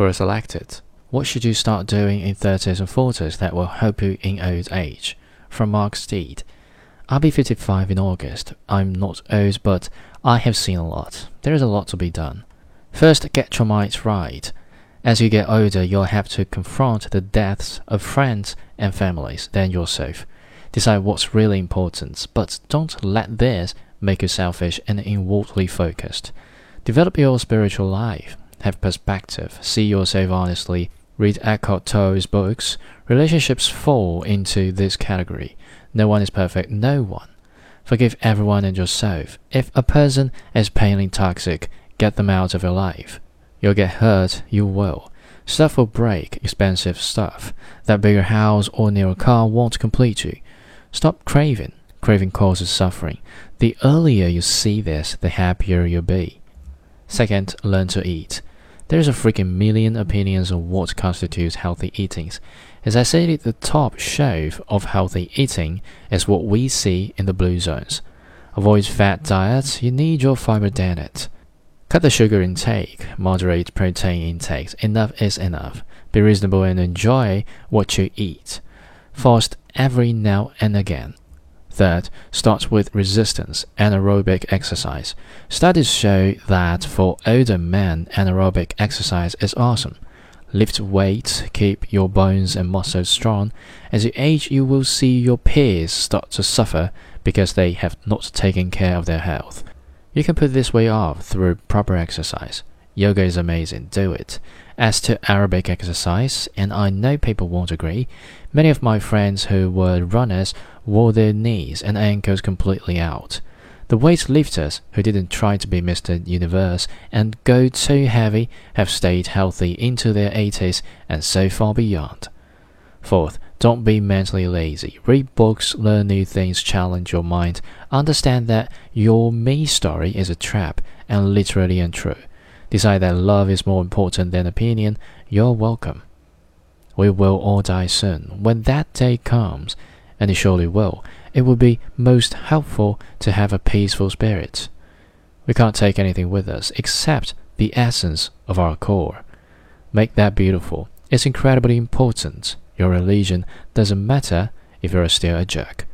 Quora selected. What should you start doing in 30s and 40s that will help you in old age? From Mark Steed. I'll be 55 in August. I'm not old, but I have seen a lot. There is a lot to be done. First, get your mind right. As you get older, you'll have to confront the deaths of friends and families, then yourself. Decide what's really important, but don't let this make you selfish and inwardly focused. Develop your spiritual life. Have perspective. See yourself honestly. Read Eckhart Tolle's books. Relationships fall into this category. No one is perfect, no one. Forgive everyone and yourself. If a person is painfully toxic, get them out of your life. You'll get hurt, you will. Stuff will break, expensive stuff. That bigger house or newer car won't complete you. Stop craving. Craving causes suffering. The earlier you see this, the happier you'll be. Second, learn to eat. There's a freaking million opinions on what constitutes healthy eating. As I said the top shelf of healthy eating is what we see in the blue zones. Avoid fat diets, you need your fiber diet. Cut the sugar intake, moderate protein intake. Enough is enough. Be reasonable and enjoy what you eat. Fast every now and again. Third, start with resistance anaerobic exercise. Studies show that for older men, anaerobic exercise is awesome. Lift weights, keep your bones and muscles strong. As you age, you will see your peers start to suffer because they have not taken care of their health. You can put this way off through proper exercise. Yoga is amazing, do it. As to aerobic exercise, and I know people won't agree, many of my friends who were runners wore their knees and ankles completely out. The weightlifters who didn't try to be Mr. Universe and go too heavy have stayed healthy into their 80s and so far beyond. Fourth, don't be mentally lazy. Read books, learn new things, challenge your mind. Understand that your me story is a trap and literally untrue. Decide that love is more important than opinion. You're welcome. We will all die soon. When that day comes, and it surely will, it would be most helpful to have a peaceful spirit. We can't take anything with us except the essence of our core. Make that beautiful. It's incredibly important. Your religion doesn't matter if you're still a jerk.